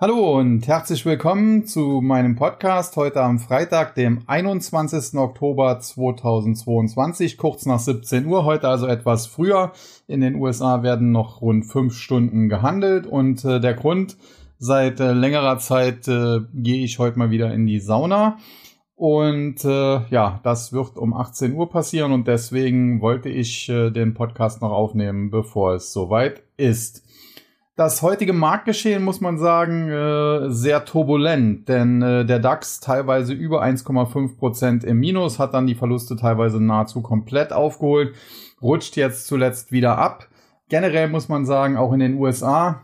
Hallo und herzlich willkommen zu meinem Podcast heute am Freitag, dem 21. Oktober 2022, kurz nach 17 Uhr, heute also etwas früher. In den USA werden noch rund fünf Stunden gehandelt und äh, der Grund, seit äh, längerer Zeit äh, gehe ich heute mal wieder in die Sauna. Und äh, ja, das wird um 18 Uhr passieren und deswegen wollte ich äh, den Podcast noch aufnehmen, bevor es soweit ist. Das heutige Marktgeschehen muss man sagen äh, sehr turbulent, denn äh, der DAX teilweise über 1,5 Prozent im Minus hat dann die Verluste teilweise nahezu komplett aufgeholt, rutscht jetzt zuletzt wieder ab. Generell muss man sagen, auch in den USA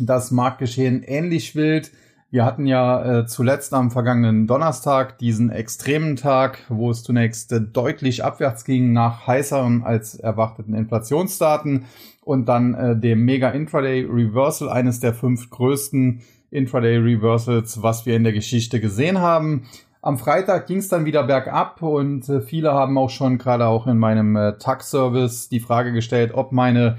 das Marktgeschehen ähnlich wild. Wir hatten ja äh, zuletzt am vergangenen Donnerstag diesen extremen Tag, wo es zunächst deutlich abwärts ging nach heißeren als erwarteten Inflationsdaten und dann äh, dem Mega Intraday Reversal, eines der fünf größten Intraday Reversals, was wir in der Geschichte gesehen haben. Am Freitag ging es dann wieder bergab und äh, viele haben auch schon gerade auch in meinem äh, Tag-Service die Frage gestellt, ob meine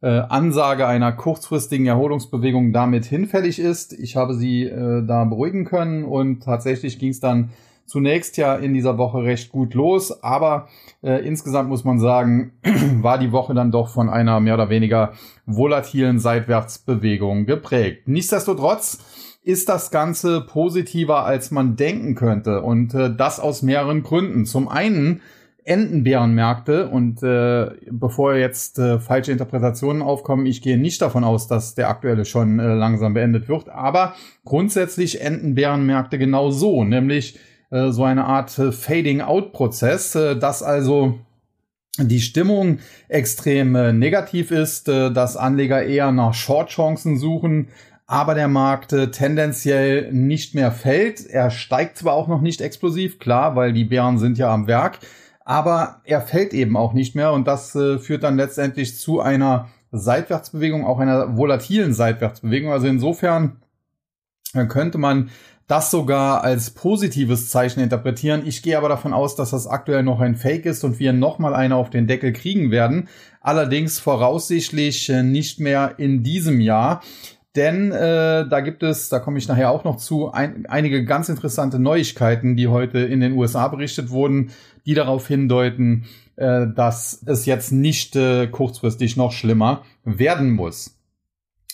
äh, Ansage einer kurzfristigen Erholungsbewegung damit hinfällig ist. Ich habe sie äh, da beruhigen können und tatsächlich ging es dann zunächst ja in dieser Woche recht gut los, aber äh, insgesamt muss man sagen, war die Woche dann doch von einer mehr oder weniger volatilen Seitwärtsbewegung geprägt. Nichtsdestotrotz ist das Ganze positiver, als man denken könnte und äh, das aus mehreren Gründen. Zum einen Entenbärenmärkte und äh, bevor jetzt äh, falsche Interpretationen aufkommen, ich gehe nicht davon aus, dass der aktuelle schon äh, langsam beendet wird, aber grundsätzlich Entenbärenmärkte genau so, nämlich äh, so eine Art äh, Fading-out-Prozess, äh, dass also die Stimmung extrem negativ ist, dass Anleger eher nach Short-Chancen suchen, aber der Markt tendenziell nicht mehr fällt. Er steigt zwar auch noch nicht explosiv, klar, weil die Bären sind ja am Werk, aber er fällt eben auch nicht mehr und das führt dann letztendlich zu einer Seitwärtsbewegung, auch einer volatilen Seitwärtsbewegung. Also insofern könnte man das sogar als positives Zeichen interpretieren. Ich gehe aber davon aus, dass das aktuell noch ein Fake ist und wir nochmal eine auf den Deckel kriegen werden. Allerdings voraussichtlich äh, nicht mehr in diesem Jahr. Denn äh, da gibt es, da komme ich nachher auch noch zu, ein, einige ganz interessante Neuigkeiten, die heute in den USA berichtet wurden, die darauf hindeuten, äh, dass es jetzt nicht äh, kurzfristig noch schlimmer werden muss.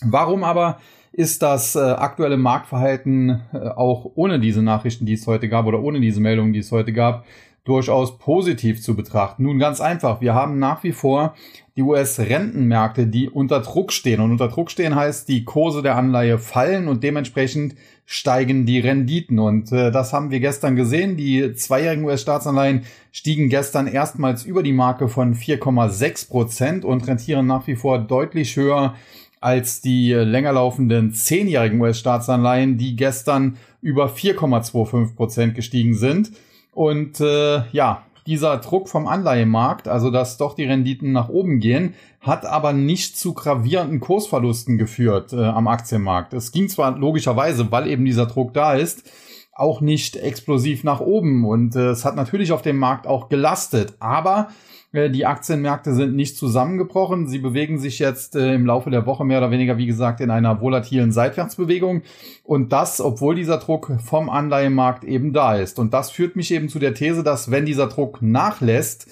Warum aber ist das äh, aktuelle Marktverhalten äh, auch ohne diese Nachrichten, die es heute gab oder ohne diese Meldungen, die es heute gab, durchaus positiv zu betrachten. Nun ganz einfach, wir haben nach wie vor die US-Rentenmärkte, die unter Druck stehen. Und unter Druck stehen heißt, die Kurse der Anleihe fallen und dementsprechend steigen die Renditen. Und äh, das haben wir gestern gesehen. Die zweijährigen US-Staatsanleihen stiegen gestern erstmals über die Marke von 4,6 Prozent und rentieren nach wie vor deutlich höher als die länger laufenden zehnjährigen US-Staatsanleihen, die gestern über 4,25 Prozent gestiegen sind. Und äh, ja, dieser Druck vom Anleihemarkt, also dass doch die Renditen nach oben gehen, hat aber nicht zu gravierenden Kursverlusten geführt äh, am Aktienmarkt. Es ging zwar logischerweise, weil eben dieser Druck da ist, auch nicht explosiv nach oben und äh, es hat natürlich auf dem Markt auch gelastet, aber die Aktienmärkte sind nicht zusammengebrochen. Sie bewegen sich jetzt äh, im Laufe der Woche mehr oder weniger, wie gesagt, in einer volatilen Seitwärtsbewegung. Und das, obwohl dieser Druck vom Anleihemarkt eben da ist. Und das führt mich eben zu der These, dass wenn dieser Druck nachlässt,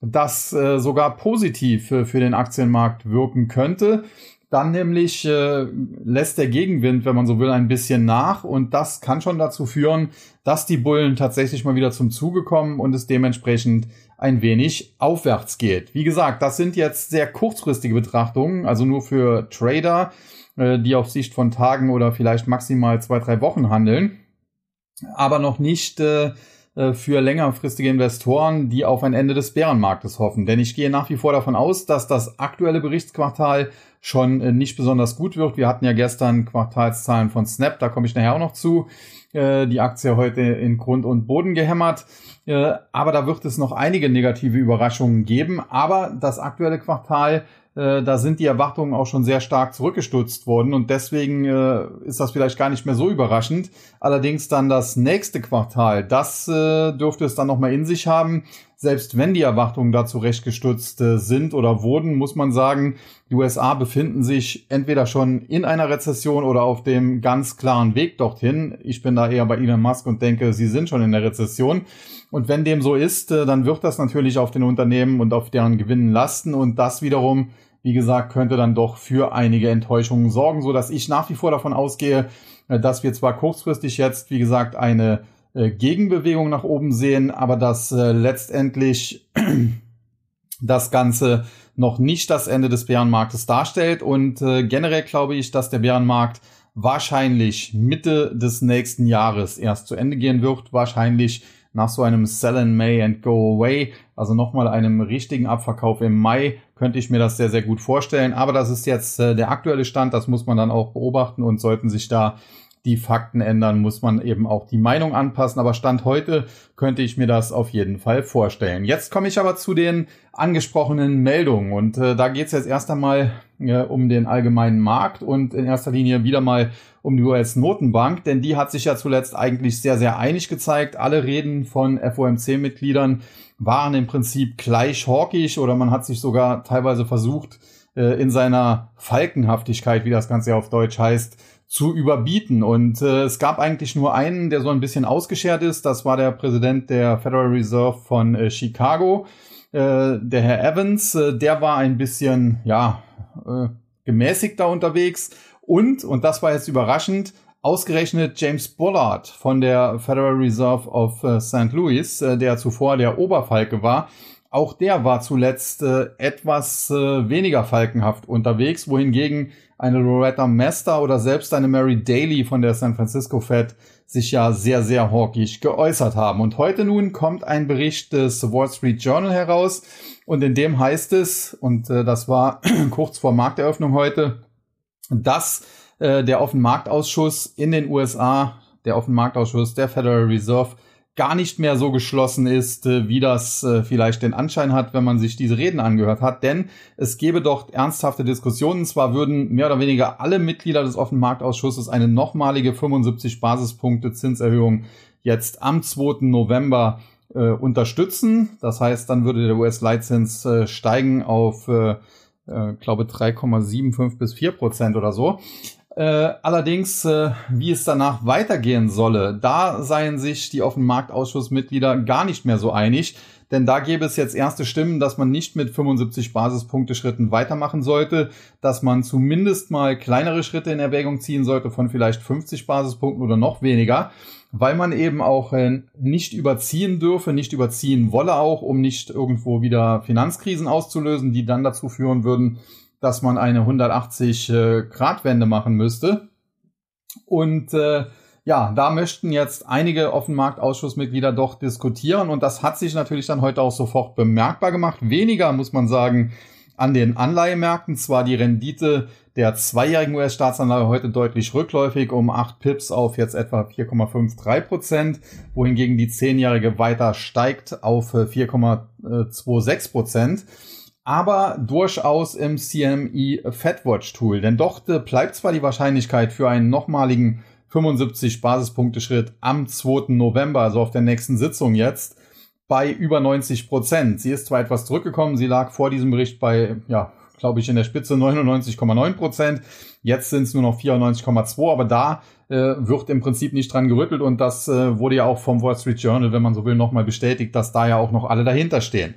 das äh, sogar positiv für den Aktienmarkt wirken könnte. Dann nämlich äh, lässt der Gegenwind, wenn man so will, ein bisschen nach und das kann schon dazu führen, dass die Bullen tatsächlich mal wieder zum Zuge kommen und es dementsprechend ein wenig aufwärts geht. Wie gesagt, das sind jetzt sehr kurzfristige Betrachtungen, also nur für Trader, äh, die auf Sicht von Tagen oder vielleicht maximal zwei, drei Wochen handeln, aber noch nicht äh, für längerfristige Investoren, die auf ein Ende des Bärenmarktes hoffen. Denn ich gehe nach wie vor davon aus, dass das aktuelle Berichtsquartal schon äh, nicht besonders gut wird. Wir hatten ja gestern Quartalszahlen von Snap, da komme ich nachher auch noch zu. Äh, die Aktie heute in Grund und Boden gehämmert. Aber da wird es noch einige negative Überraschungen geben. Aber das aktuelle Quartal äh, da sind die Erwartungen auch schon sehr stark zurückgestutzt worden und deswegen äh, ist das vielleicht gar nicht mehr so überraschend. Allerdings dann das nächste Quartal, das äh, dürfte es dann nochmal in sich haben. selbst wenn die Erwartungen dazu recht gestutzt äh, sind oder wurden, muss man sagen, die USA befinden sich entweder schon in einer Rezession oder auf dem ganz klaren Weg dorthin. Ich bin da eher bei Elon Musk und denke, sie sind schon in der Rezession. Und wenn dem so ist, äh, dann wird das natürlich auf den Unternehmen und auf deren Gewinnen lasten und das wiederum wie gesagt, könnte dann doch für einige Enttäuschungen sorgen, so dass ich nach wie vor davon ausgehe, äh, dass wir zwar kurzfristig jetzt, wie gesagt, eine äh, Gegenbewegung nach oben sehen, aber dass äh, letztendlich das Ganze noch nicht das Ende des Bärenmarktes darstellt. Und generell glaube ich, dass der Bärenmarkt wahrscheinlich Mitte des nächsten Jahres erst zu Ende gehen wird. Wahrscheinlich nach so einem Sell in May and Go Away, also nochmal einem richtigen Abverkauf im Mai, könnte ich mir das sehr, sehr gut vorstellen. Aber das ist jetzt äh, der aktuelle Stand, das muss man dann auch beobachten und sollten sich da die Fakten ändern, muss man eben auch die Meinung anpassen. Aber Stand heute könnte ich mir das auf jeden Fall vorstellen. Jetzt komme ich aber zu den angesprochenen Meldungen. Und äh, da geht es jetzt erst einmal äh, um den allgemeinen Markt und in erster Linie wieder mal um die US-Notenbank, denn die hat sich ja zuletzt eigentlich sehr, sehr einig gezeigt. Alle Reden von FOMC-Mitgliedern waren im Prinzip gleich hawkisch oder man hat sich sogar teilweise versucht, äh, in seiner Falkenhaftigkeit, wie das Ganze auf Deutsch heißt, zu überbieten. Und äh, es gab eigentlich nur einen, der so ein bisschen ausgeschert ist. Das war der Präsident der Federal Reserve von äh, Chicago, äh, der Herr Evans. Äh, der war ein bisschen, ja, äh, gemäßigter unterwegs. Und, und das war jetzt überraschend, ausgerechnet James Bullard von der Federal Reserve of äh, St. Louis, äh, der zuvor der Oberfalke war, auch der war zuletzt äh, etwas äh, weniger falkenhaft unterwegs, wohingegen eine Loretta Mester oder selbst eine Mary Daly von der San Francisco Fed sich ja sehr, sehr hawkisch geäußert haben. Und heute nun kommt ein Bericht des Wall Street Journal heraus und in dem heißt es, und äh, das war kurz vor Markteröffnung heute, dass äh, der Offenmarktausschuss in den USA, der Offenmarktausschuss der Federal Reserve, gar nicht mehr so geschlossen ist, äh, wie das äh, vielleicht den Anschein hat, wenn man sich diese Reden angehört hat. Denn es gäbe doch ernsthafte Diskussionen. Zwar würden mehr oder weniger alle Mitglieder des Offenmarktausschusses eine nochmalige 75 Basispunkte Zinserhöhung jetzt am 2. November äh, unterstützen. Das heißt, dann würde der US-Leitzins äh, steigen auf, äh, äh, glaube 3,75 bis 4 Prozent oder so. Äh, allerdings, äh, wie es danach weitergehen solle, da seien sich die Offenmarktausschussmitglieder gar nicht mehr so einig. Denn da gäbe es jetzt erste Stimmen, dass man nicht mit 75 Basispunkte-Schritten weitermachen sollte, dass man zumindest mal kleinere Schritte in Erwägung ziehen sollte von vielleicht 50 Basispunkten oder noch weniger, weil man eben auch äh, nicht überziehen dürfe, nicht überziehen wolle auch, um nicht irgendwo wieder Finanzkrisen auszulösen, die dann dazu führen würden, dass man eine 180 äh, machen müsste. Und äh, ja, da möchten jetzt einige Offenmarktausschussmitglieder doch diskutieren und das hat sich natürlich dann heute auch sofort bemerkbar gemacht. Weniger muss man sagen an den Anleihemärkten. Zwar die Rendite der zweijährigen US-Staatsanleihe heute deutlich rückläufig um 8 Pips auf jetzt etwa 4,53 Prozent, wohingegen die zehnjährige weiter steigt auf 4,26 äh, Prozent aber durchaus im CME FedWatch Tool. Denn dort bleibt zwar die Wahrscheinlichkeit für einen nochmaligen 75 Basispunkte Schritt am 2. November, also auf der nächsten Sitzung jetzt, bei über 90 Prozent. Sie ist zwar etwas zurückgekommen, sie lag vor diesem Bericht bei, ja, glaube ich, in der Spitze 99,9 Prozent. Jetzt sind es nur noch 94,2, aber da äh, wird im Prinzip nicht dran gerüttelt und das äh, wurde ja auch vom Wall Street Journal, wenn man so will, nochmal bestätigt, dass da ja auch noch alle dahinter stehen.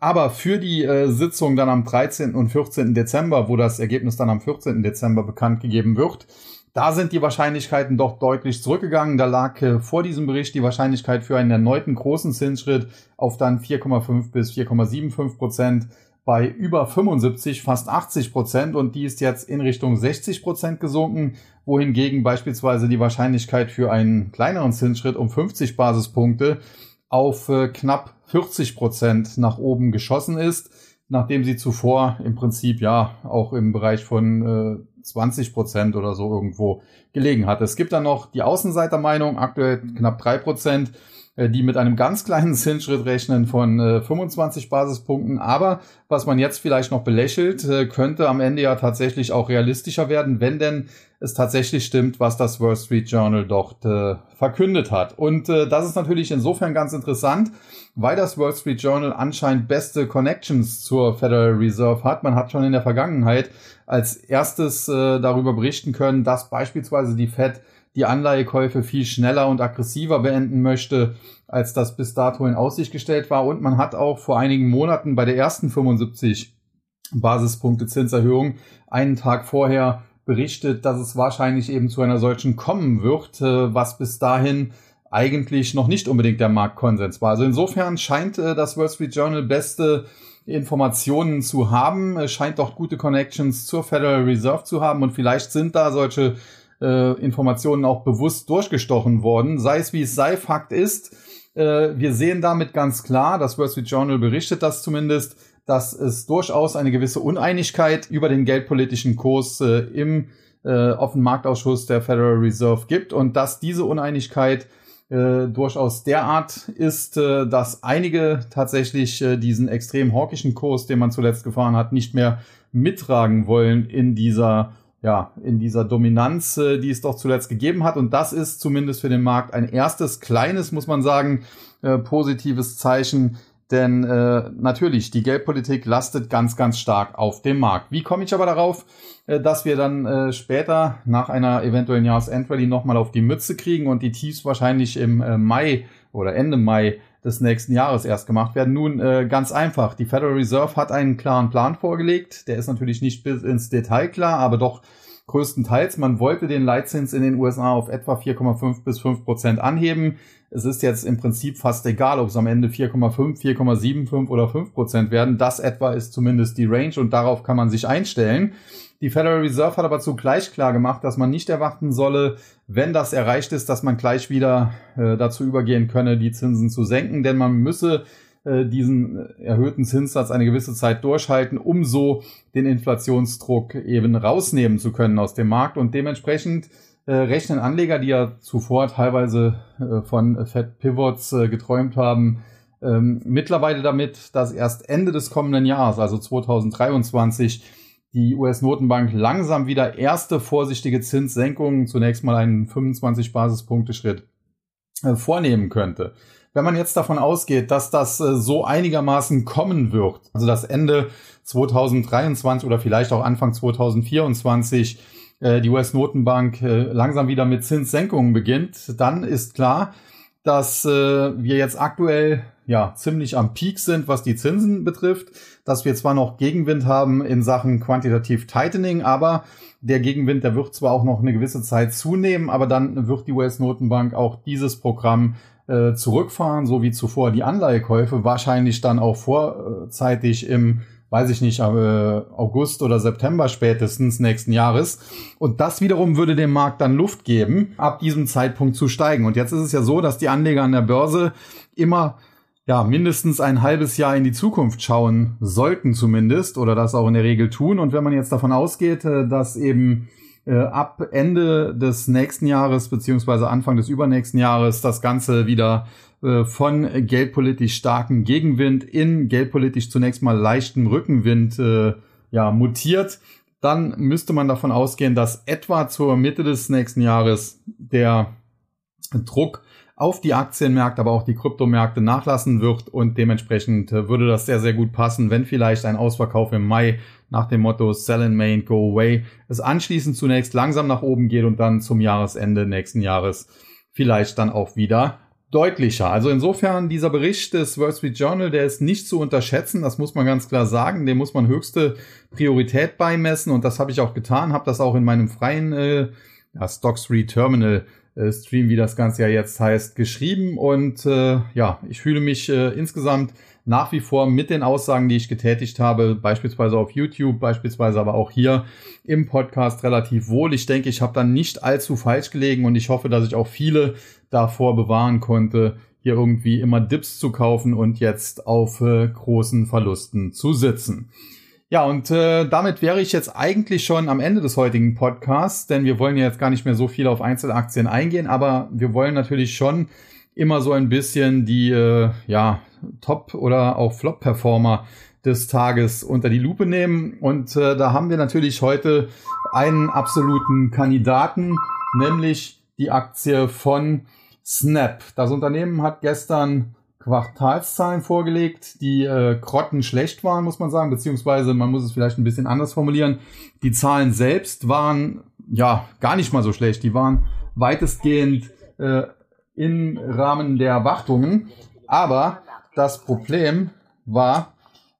Aber für die äh, Sitzung dann am 13. und 14. Dezember, wo das Ergebnis dann am 14. Dezember bekannt gegeben wird, da sind die Wahrscheinlichkeiten doch deutlich zurückgegangen. Da lag äh, vor diesem Bericht die Wahrscheinlichkeit für einen erneuten großen Zinsschritt auf dann 4,5 bis 4,75 Prozent bei über 75, fast 80 Prozent und die ist jetzt in Richtung 60 Prozent gesunken, wohingegen beispielsweise die Wahrscheinlichkeit für einen kleineren Zinsschritt um 50 Basispunkte auf äh, knapp 40 Prozent nach oben geschossen ist, nachdem sie zuvor im Prinzip ja auch im Bereich von äh, 20 Prozent oder so irgendwo gelegen hat. Es gibt dann noch die Außenseitermeinung, aktuell knapp drei Prozent. Äh, die mit einem ganz kleinen Zinsschritt rechnen von äh, 25 Basispunkten. Aber was man jetzt vielleicht noch belächelt, äh, könnte am Ende ja tatsächlich auch realistischer werden, wenn denn es tatsächlich stimmt, was das Wall Street Journal dort äh, verkündet hat. Und äh, das ist natürlich insofern ganz interessant, weil das Wall Street Journal anscheinend beste Connections zur Federal Reserve hat. Man hat schon in der Vergangenheit als erstes äh, darüber berichten können, dass beispielsweise die Fed die Anleihekäufe viel schneller und aggressiver beenden möchte, als das bis dato in Aussicht gestellt war. Und man hat auch vor einigen Monaten bei der ersten 75 Basispunkte Zinserhöhung einen Tag vorher berichtet, dass es wahrscheinlich eben zu einer solchen kommen wird, äh, was bis dahin eigentlich noch nicht unbedingt der Marktkonsens war. Also insofern scheint äh, das Wall Street Journal beste Informationen zu haben, scheint doch gute Connections zur Federal Reserve zu haben und vielleicht sind da solche äh, Informationen auch bewusst durchgestochen worden. Sei es wie es sei, Fakt ist, äh, wir sehen damit ganz klar, das Wall Street Journal berichtet das zumindest, dass es durchaus eine gewisse Uneinigkeit über den geldpolitischen Kurs äh, im äh, offenen Marktausschuss der Federal Reserve gibt und dass diese Uneinigkeit äh, durchaus derart ist, äh, dass einige tatsächlich äh, diesen extrem hawkischen Kurs, den man zuletzt gefahren hat, nicht mehr mittragen wollen in dieser ja, in dieser Dominanz, äh, die es doch zuletzt gegeben hat. Und das ist zumindest für den Markt ein erstes kleines, muss man sagen, äh, positives Zeichen. Denn äh, natürlich, die Geldpolitik lastet ganz, ganz stark auf dem Markt. Wie komme ich aber darauf, äh, dass wir dann äh, später nach einer eventuellen Jahresendrallye nochmal auf die Mütze kriegen und die Tiefs wahrscheinlich im äh, Mai oder Ende Mai des nächsten Jahres erst gemacht werden. Nun äh, ganz einfach. Die Federal Reserve hat einen klaren Plan vorgelegt. Der ist natürlich nicht bis ins Detail klar, aber doch größtenteils. Man wollte den Leitzins in den USA auf etwa 4,5 bis 5 Prozent anheben. Es ist jetzt im Prinzip fast egal, ob es am Ende 4,5, 4,75 oder 5 Prozent werden. Das etwa ist zumindest die Range und darauf kann man sich einstellen. Die Federal Reserve hat aber zugleich klar gemacht, dass man nicht erwarten solle, wenn das erreicht ist, dass man gleich wieder äh, dazu übergehen könne, die Zinsen zu senken, denn man müsse äh, diesen erhöhten Zinssatz eine gewisse Zeit durchhalten, um so den Inflationsdruck eben rausnehmen zu können aus dem Markt. Und dementsprechend äh, rechnen Anleger, die ja zuvor teilweise äh, von Fed Pivots äh, geträumt haben, ähm, mittlerweile damit, dass erst Ende des kommenden Jahres, also 2023, die US-Notenbank langsam wieder erste vorsichtige Zinssenkungen, zunächst mal einen 25 Basispunkte Schritt äh, vornehmen könnte. Wenn man jetzt davon ausgeht, dass das äh, so einigermaßen kommen wird, also das Ende 2023 oder vielleicht auch Anfang 2024 äh, die US-Notenbank äh, langsam wieder mit Zinssenkungen beginnt, dann ist klar, dass wir jetzt aktuell ja ziemlich am Peak sind, was die Zinsen betrifft, dass wir zwar noch Gegenwind haben in Sachen Quantitative Tightening, aber der Gegenwind, der wird zwar auch noch eine gewisse Zeit zunehmen, aber dann wird die US-Notenbank auch dieses Programm äh, zurückfahren, so wie zuvor die Anleihekäufe, wahrscheinlich dann auch vorzeitig im, weiß ich nicht, äh, August oder September spätestens nächsten Jahres. Und das wiederum würde dem Markt dann Luft geben, ab diesem Zeitpunkt zu steigen. Und jetzt ist es ja so, dass die Anleger an der Börse immer ja, mindestens ein halbes Jahr in die Zukunft schauen sollten zumindest oder das auch in der Regel tun. Und wenn man jetzt davon ausgeht, äh, dass eben äh, ab Ende des nächsten Jahres beziehungsweise Anfang des übernächsten Jahres das Ganze wieder äh, von geldpolitisch starken Gegenwind in geldpolitisch zunächst mal leichten Rückenwind äh, ja, mutiert, dann müsste man davon ausgehen, dass etwa zur Mitte des nächsten Jahres der Druck auf die Aktienmärkte, aber auch die Kryptomärkte nachlassen wird und dementsprechend äh, würde das sehr, sehr gut passen, wenn vielleicht ein Ausverkauf im Mai nach dem Motto Sell in Main, Go Away es anschließend zunächst langsam nach oben geht und dann zum Jahresende nächsten Jahres vielleicht dann auch wieder deutlicher. Also insofern dieser Bericht des Wall Street Journal, der ist nicht zu unterschätzen, das muss man ganz klar sagen, dem muss man höchste Priorität beimessen und das habe ich auch getan, habe das auch in meinem freien äh, ja, Stocks 3 Terminal Stream, wie das Ganze ja jetzt heißt, geschrieben. Und äh, ja, ich fühle mich äh, insgesamt nach wie vor mit den Aussagen, die ich getätigt habe, beispielsweise auf YouTube, beispielsweise aber auch hier im Podcast relativ wohl. Ich denke, ich habe dann nicht allzu falsch gelegen und ich hoffe, dass ich auch viele davor bewahren konnte, hier irgendwie immer Dips zu kaufen und jetzt auf äh, großen Verlusten zu sitzen. Ja, und äh, damit wäre ich jetzt eigentlich schon am Ende des heutigen Podcasts, denn wir wollen ja jetzt gar nicht mehr so viel auf Einzelaktien eingehen, aber wir wollen natürlich schon immer so ein bisschen die äh, ja, Top- oder auch Flop-Performer des Tages unter die Lupe nehmen. Und äh, da haben wir natürlich heute einen absoluten Kandidaten, nämlich die Aktie von Snap. Das Unternehmen hat gestern Quartalszahlen vorgelegt, die äh, grottenschlecht waren, muss man sagen, beziehungsweise man muss es vielleicht ein bisschen anders formulieren. Die Zahlen selbst waren ja gar nicht mal so schlecht. Die waren weitestgehend äh, im Rahmen der Erwartungen. Aber das Problem war,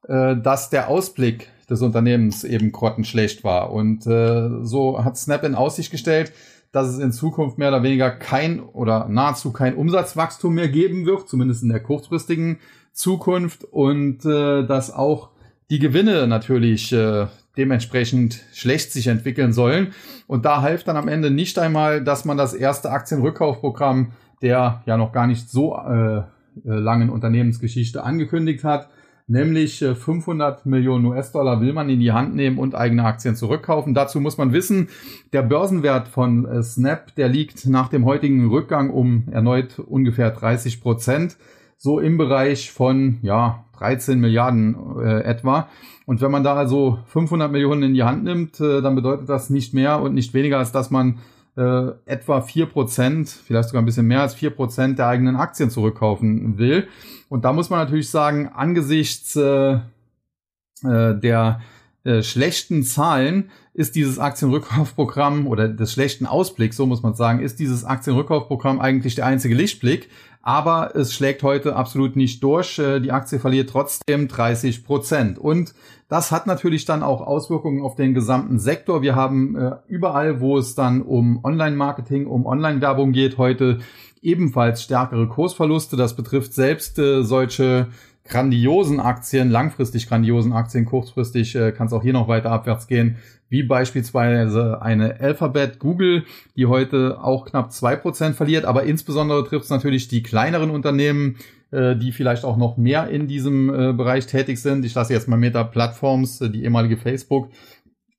äh, dass der Ausblick des Unternehmens eben grottenschlecht war. Und äh, so hat Snap in Aussicht gestellt, dass es in Zukunft mehr oder weniger kein oder nahezu kein Umsatzwachstum mehr geben wird, zumindest in der kurzfristigen Zukunft und äh, dass auch die Gewinne natürlich äh, dementsprechend schlecht sich entwickeln sollen. Und da half dann am Ende nicht einmal, dass man das erste Aktienrückkaufprogramm der ja noch gar nicht so äh, äh langen Unternehmensgeschichte angekündigt hat, nämlich 500 äh, Millionen US-Dollar will man in die Hand nehmen und eigene Aktien zurückkaufen. Dazu muss man wissen, der Börsenwert von äh, Snap, der liegt nach dem heutigen Rückgang um erneut ungefähr 30 Prozent, so im Bereich von ja 13 Milliarden äh, etwa. Und wenn man da also 500 Millionen in die Hand nimmt, äh, dann bedeutet das nicht mehr und nicht weniger, als dass man äh, etwa vier Prozent, vielleicht sogar ein bisschen mehr als vier Prozent der eigenen Aktien zurückkaufen will. Und da muss man natürlich sagen, angesichts äh, äh, der äh, schlechten Zahlen ist dieses Aktienrückkaufprogramm oder des schlechten Ausblicks, so muss man sagen, ist dieses Aktienrückkaufprogramm eigentlich der einzige Lichtblick. Aber es schlägt heute absolut nicht durch. Äh, die Aktie verliert trotzdem 30 Prozent. Und das hat natürlich dann auch Auswirkungen auf den gesamten Sektor. Wir haben äh, überall, wo es dann um Online-Marketing, um Online-Werbung geht, heute ebenfalls stärkere Kursverluste. Das betrifft selbst äh, solche grandiosen Aktien, langfristig grandiosen Aktien, kurzfristig kann es auch hier noch weiter abwärts gehen, wie beispielsweise eine Alphabet Google, die heute auch knapp zwei Prozent verliert, aber insbesondere trifft es natürlich die kleineren Unternehmen, äh, die vielleicht auch noch mehr in diesem äh, Bereich tätig sind. Ich lasse jetzt mal Meta Plattforms, äh, die ehemalige Facebook,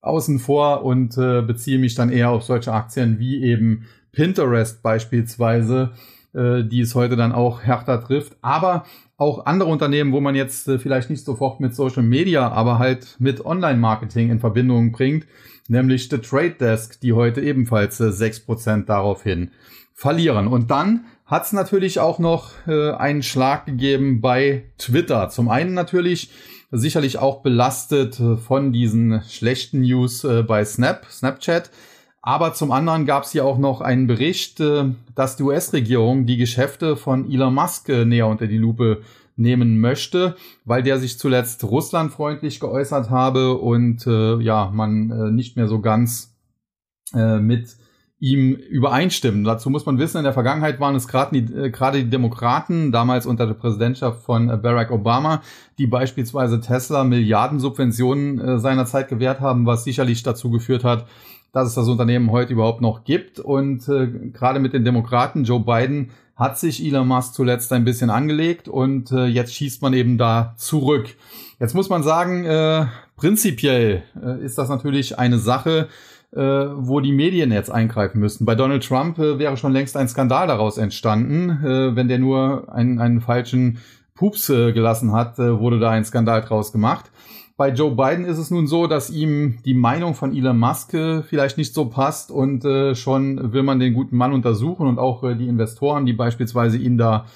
außen vor und äh, beziehe mich dann eher auf solche Aktien wie eben Pinterest beispielsweise, äh, die es heute dann auch härter trifft. Aber auch andere Unternehmen, wo man jetzt äh, vielleicht nicht sofort mit Social Media, aber halt mit Online-Marketing in Verbindung bringt, nämlich The Trade Desk, die heute ebenfalls äh, 6% daraufhin verlieren. Und dann hat es natürlich auch noch äh, einen Schlag gegeben bei Twitter. Zum einen natürlich sicherlich auch belastet äh, von diesen schlechten News bei Snap, Snapchat. Aber zum anderen gab es hier auch noch einen Bericht, äh, dass die US-Regierung die Geschäfte von Elon Musk äh, näher unter die Lupe nehmen möchte, weil der sich zuletzt russlandfreundlich geäußert habe und äh, ja, man äh, nicht mehr so ganz äh, mit ihm übereinstimmen. Dazu muss man wissen, in der Vergangenheit waren es gerade die, äh, die Demokraten, damals unter der Präsidentschaft von äh, Barack Obama, die beispielsweise Tesla Milliardensubventionen äh, seinerzeit gewährt haben, was sicherlich dazu geführt hat, dass es das Unternehmen heute überhaupt noch gibt. Und äh, gerade mit den Demokraten, Joe Biden, hat sich Elon Musk zuletzt ein bisschen angelegt und äh, jetzt schießt man eben da zurück. Jetzt muss man sagen, äh, prinzipiell äh, ist das natürlich eine Sache, äh, wo die Medien jetzt eingreifen müssten. Bei Donald Trump äh, wäre schon längst ein Skandal daraus entstanden. Äh, wenn der nur einen, einen falschen Pups äh, gelassen hat, äh, wurde da ein Skandal draus gemacht. Bei Joe Biden ist es nun so, dass ihm die Meinung von Elon Musk äh, vielleicht nicht so passt und äh, schon will man den guten Mann untersuchen und auch äh, die Investoren, die beispielsweise ihn da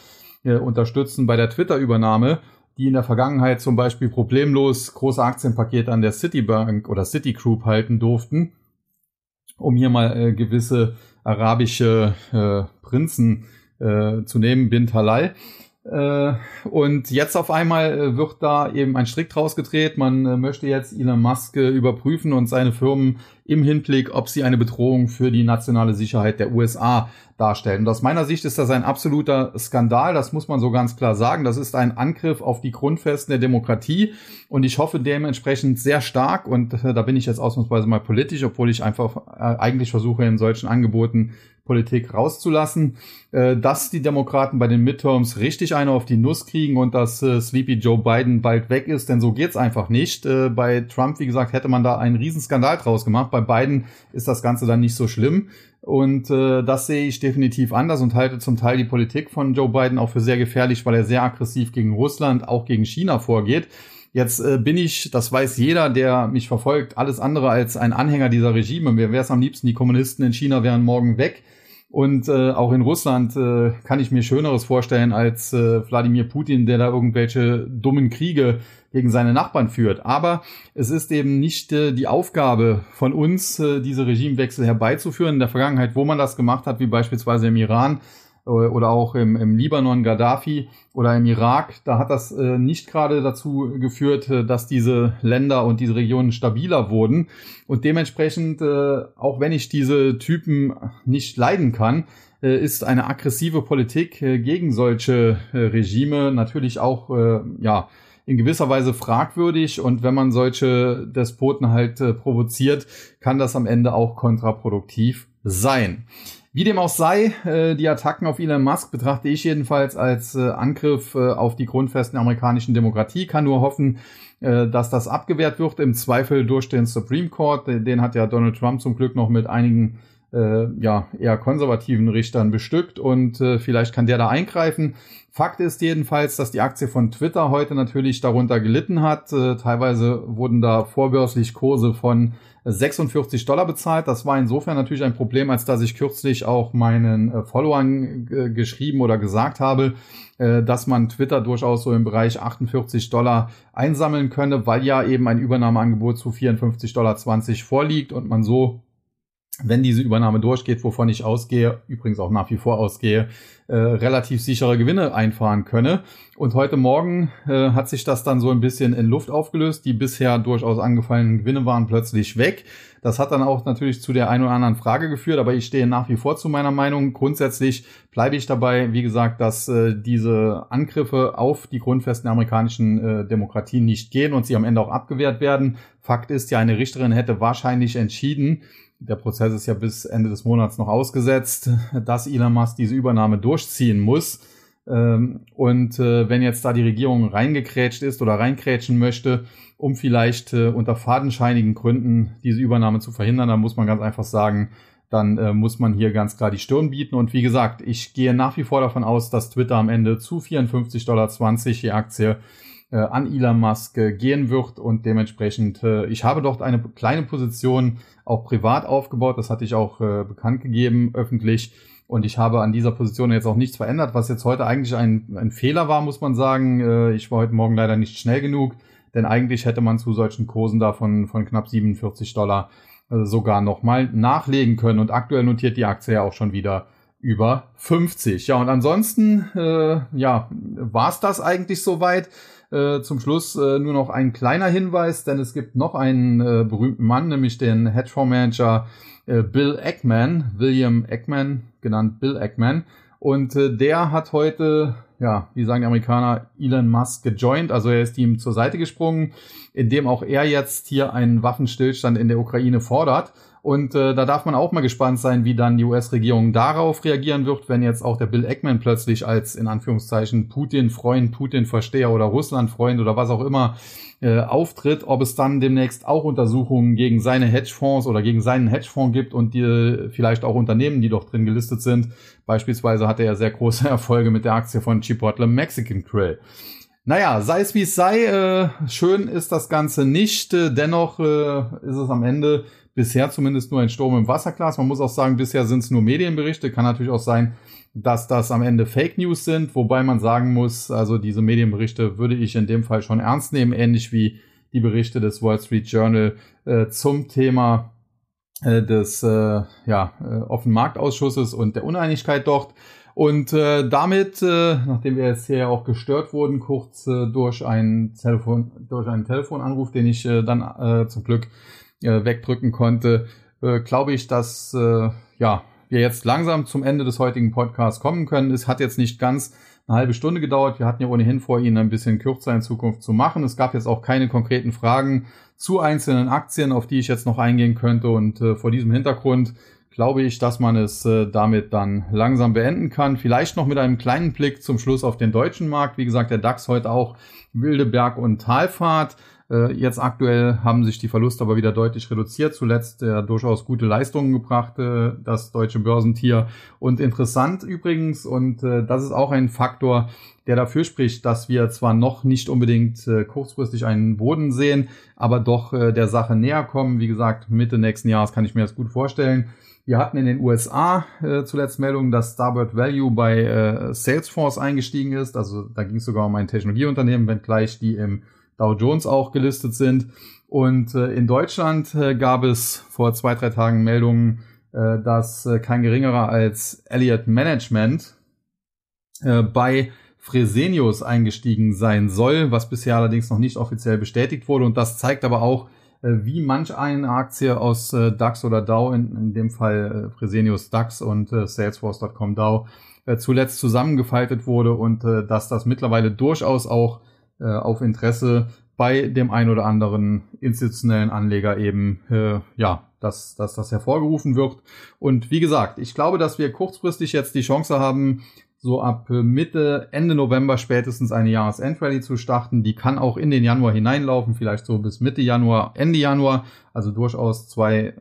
unterstützen bei der Twitter-Übernahme die in der Vergangenheit zum Beispiel problemlos große Aktienpakete an der Citibank oder Citigroup halten durften um hier mal gewisse arabische Prinzen zu nehmen, Bin Talal. Äh, und jetzt auf einmal äh, wird da eben ein Strick draus gedreht. Man äh, möchte jetzt Elon Musk überprüfen und seine Firmen im Hinblick, ob sie eine Bedrohung für die nationale Sicherheit der USA darstellen. Und aus meiner Sicht ist das ein absoluter Skandal. Das muss man so ganz klar sagen. Das ist ein Angriff auf die Grundfesten der Demokratie. Und ich hoffe dementsprechend sehr stark, und da bin ich jetzt ausnahmsweise mal politisch, obwohl ich einfach eigentlich versuche, in solchen Angeboten Politik rauszulassen, äh, dass die Demokraten bei den Midterms richtig eine auf die Nuss kriegen und dass äh, Sleepy Joe Biden bald weg ist, denn so geht's einfach nicht. Äh, bei Trump, wie gesagt, hätte man da einen Riesenskandal draus gemacht. Bei Biden ist das Ganze dann nicht so schlimm. Und äh, das sehe ich definitiv anders und halte zum Teil die Politik von Joe Biden auch für sehr gefährlich, weil er sehr aggressiv gegen Russland, auch gegen China vorgeht. Jetzt äh, bin ich, das weiß jeder, der mich verfolgt, alles andere als ein Anhänger dieser Regime. Mir wäre es am liebsten, die Kommunisten in China wären morgen weg. Und äh, auch in Russland äh, kann ich mir Schöneres vorstellen als äh, Wladimir Putin, der da irgendwelche dummen Kriege gegen seine Nachbarn führt. Aber es ist eben nicht äh, die Aufgabe von uns, äh, diese Regimewechsel herbeizuführen. In der Vergangenheit, wo man das gemacht hat, wie beispielsweise im Iran, oder auch im, im Libanon Gaddafi oder im Irak, da hat das äh, nicht gerade dazu geführt, äh, dass diese Länder und diese Regionen stabiler wurden. Und dementsprechend, äh, auch wenn ich diese Typen nicht leiden kann, äh, ist eine aggressive Politik äh, gegen solche äh, Regime natürlich auch äh, ja in gewisser Weise fragwürdig und wenn man solche Despoten halt äh, provoziert, kann das am Ende auch kontraproduktiv sein. Wie dem auch sei, äh, die Attacken auf Elon Musk betrachte ich jedenfalls als äh, Angriff äh, auf die Grundfesten amerikanischen Demokratie. Kann nur hoffen, dass das abgewehrt wird, im Zweifel durch den Supreme Court. Den hat ja Donald Trump zum Glück noch mit einigen ja, eher konservativen Richtern bestückt und vielleicht kann der da eingreifen. Fakt ist jedenfalls, dass die Aktie von Twitter heute natürlich darunter gelitten hat. Teilweise wurden da vorbörslich Kurse von 46 Dollar bezahlt. Das war insofern natürlich ein Problem, als dass ich kürzlich auch meinen äh, Followern äh, geschrieben oder gesagt habe, äh, dass man Twitter durchaus so im Bereich 48 Dollar einsammeln könne, weil ja eben ein Übernahmeangebot zu 54,20 Dollar vorliegt und man so wenn diese Übernahme durchgeht, wovon ich ausgehe, übrigens auch nach wie vor ausgehe, äh, relativ sichere Gewinne einfahren könne. Und heute Morgen äh, hat sich das dann so ein bisschen in Luft aufgelöst. Die bisher durchaus angefallenen Gewinne waren plötzlich weg. Das hat dann auch natürlich zu der einen oder anderen Frage geführt, aber ich stehe nach wie vor zu meiner Meinung. Grundsätzlich bleibe ich dabei, wie gesagt, dass äh, diese Angriffe auf die Grundfesten amerikanischen äh, Demokratie nicht gehen und sie am Ende auch abgewehrt werden. Fakt ist ja, eine Richterin hätte wahrscheinlich entschieden, der Prozess ist ja bis Ende des Monats noch ausgesetzt, dass Elon Musk diese Übernahme durchziehen muss. Ähm, und äh, wenn jetzt da die Regierung reingekrätscht ist oder reinkrätschen möchte, um vielleicht äh, unter fadenscheinigen Gründen diese Übernahme zu verhindern, dann muss man ganz einfach sagen, dann äh, muss man hier ganz klar die Stirn bieten. Und wie gesagt, ich gehe nach wie vor davon aus, dass Twitter am Ende zu 54,20 Dollar die Aktie äh, an Elon Musk äh, gehen wird und dementsprechend, äh, ich habe dort eine kleine Position auch privat aufgebaut, das hatte ich auch äh, bekannt gegeben öffentlich und ich habe an dieser Position jetzt auch nichts verändert, was jetzt heute eigentlich ein, ein Fehler war, muss man sagen. Äh, ich war heute Morgen leider nicht schnell genug, denn eigentlich hätte man zu solchen Kursen da von, von knapp 47 Dollar äh, sogar nochmal nachlegen können und aktuell notiert die Aktie ja auch schon wieder über 50. Ja, und ansonsten, äh, ja, war es das eigentlich soweit. Äh, zum Schluss äh, nur noch ein kleiner Hinweis, denn es gibt noch einen äh, berühmten Mann, nämlich den Hedgefondsmanager äh, Bill Eckman, William Eckman, genannt Bill Eckman. Und äh, der hat heute, ja, wie sagen die Amerikaner, Elon Musk gejoint, also er ist ihm zur Seite gesprungen, indem auch er jetzt hier einen Waffenstillstand in der Ukraine fordert. Und äh, da darf man auch mal gespannt sein, wie dann die US-Regierung darauf reagieren wird, wenn jetzt auch der Bill Eckman plötzlich als in Anführungszeichen Putin-Freund, Putin-Versteher oder Russland-Freund oder was auch immer äh, auftritt, ob es dann demnächst auch Untersuchungen gegen seine Hedgefonds oder gegen seinen Hedgefonds gibt und die vielleicht auch Unternehmen, die doch drin gelistet sind. Beispielsweise hatte er sehr große Erfolge mit der Aktie von Chipotle Mexican Grill. Naja, sei es wie es sei, äh, schön ist das Ganze nicht. Äh, dennoch äh, ist es am Ende bisher zumindest nur ein Sturm im Wasserglas. Man muss auch sagen, bisher sind es nur Medienberichte. Kann natürlich auch sein, dass das am Ende Fake News sind, wobei man sagen muss, also diese Medienberichte würde ich in dem Fall schon ernst nehmen, ähnlich wie die Berichte des Wall Street Journal äh, zum Thema äh, des äh, ja, äh, offenen Marktausschusses und der Uneinigkeit dort. Und äh, damit, äh, nachdem wir jetzt hier auch gestört wurden, kurz äh, durch ein Telefon, durch einen Telefonanruf, den ich äh, dann äh, zum Glück äh, wegdrücken konnte, äh, glaube ich, dass äh, ja wir jetzt langsam zum Ende des heutigen Podcasts kommen können. Es hat jetzt nicht ganz eine halbe Stunde gedauert. Wir hatten ja ohnehin vor, ihn ein bisschen kürzer in Zukunft zu machen. Es gab jetzt auch keine konkreten Fragen zu einzelnen Aktien, auf die ich jetzt noch eingehen könnte. Und äh, vor diesem Hintergrund glaube ich, dass man es äh, damit dann langsam beenden kann. Vielleicht noch mit einem kleinen Blick zum Schluss auf den deutschen Markt. Wie gesagt, der DAX heute auch wilde Berg- und Talfahrt. Äh, jetzt aktuell haben sich die Verluste aber wieder deutlich reduziert. Zuletzt äh, durchaus gute Leistungen gebracht, äh, das deutsche Börsentier. Und interessant übrigens, und äh, das ist auch ein Faktor, der dafür spricht, dass wir zwar noch nicht unbedingt äh, kurzfristig einen Boden sehen, aber doch äh, der Sache näher kommen. Wie gesagt, Mitte nächsten Jahres kann ich mir das gut vorstellen. Wir hatten in den USA äh, zuletzt Meldungen, dass Starboard Value bei äh, Salesforce eingestiegen ist. Also da ging es sogar um ein Technologieunternehmen, wenngleich die im Dow Jones auch gelistet sind. Und äh, in Deutschland äh, gab es vor zwei, drei Tagen Meldungen, äh, dass äh, kein geringerer als Elliott Management äh, bei Fresenius eingestiegen sein soll, was bisher allerdings noch nicht offiziell bestätigt wurde. Und das zeigt aber auch, äh, wie manch eine Aktie aus DAX oder DAO, in, in dem Fall Fresenius DAX und Salesforce.com DAO, zuletzt zusammengefaltet wurde und dass das mittlerweile durchaus auch äh, auf Interesse bei dem ein oder anderen institutionellen Anleger eben, äh, ja, dass, dass das hervorgerufen wird. Und wie gesagt, ich glaube, dass wir kurzfristig jetzt die Chance haben, so ab äh, Mitte, Ende November spätestens eine Jahresendrallye zu starten. Die kann auch in den Januar hineinlaufen, vielleicht so bis Mitte Januar, Ende Januar. Also durchaus zwei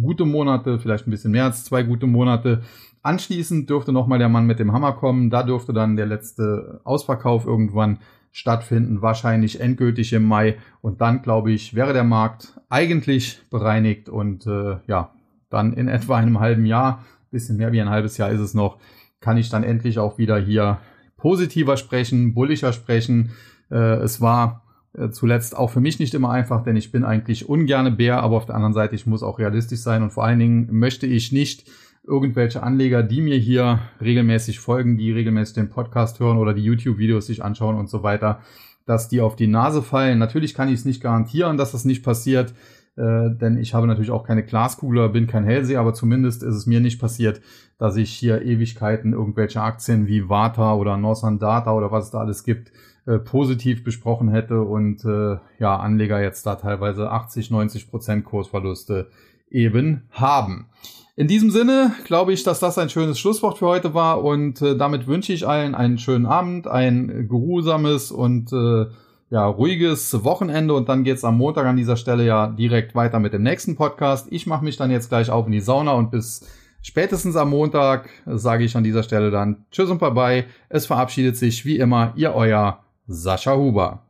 gute Monate, vielleicht ein bisschen mehr als zwei gute Monate. Anschließend dürfte nochmal der Mann mit dem Hammer kommen. Da dürfte dann der letzte Ausverkauf irgendwann stattfinden, wahrscheinlich endgültig im Mai. Und dann, glaube ich, wäre der Markt eigentlich bereinigt und äh, ja, dann in etwa einem halben Jahr, bisschen mehr wie ein halbes Jahr ist es noch, kann ich dann endlich auch wieder hier positiver sprechen, bullischer sprechen. Äh, es war äh, zuletzt auch für mich nicht immer einfach, denn ich bin eigentlich ungerne Bär, aber auf der anderen Seite, ich muss auch realistisch sein und vor allen Dingen möchte ich nicht irgendwelche Anleger, die mir hier regelmäßig folgen, die regelmäßig den Podcast hören oder die YouTube-Videos sich anschauen und so weiter, dass die auf die Nase fallen. Natürlich kann ich es nicht garantieren, dass das nicht passiert, äh, denn ich habe natürlich auch keine Glaskugel, bin kein Hellseher, aber zumindest ist es mir nicht passiert, dass ich hier Ewigkeiten irgendwelche Aktien wie Vata oder Northern Data oder was es da alles gibt, äh, positiv besprochen hätte und äh, ja, Anleger jetzt da teilweise 80, 90 Prozent Kursverluste eben haben. In diesem Sinne glaube ich, dass das ein schönes Schlusswort für heute war und äh, damit wünsche ich allen einen schönen Abend, ein geruhsames und äh, ja, ruhiges Wochenende und dann geht's am Montag an dieser Stelle ja direkt weiter mit dem nächsten Podcast. Ich mache mich dann jetzt gleich auf in die Sauna und bis spätestens am Montag sage ich an dieser Stelle dann Tschüss und Bye bye. Es verabschiedet sich wie immer Ihr euer Sascha Huber.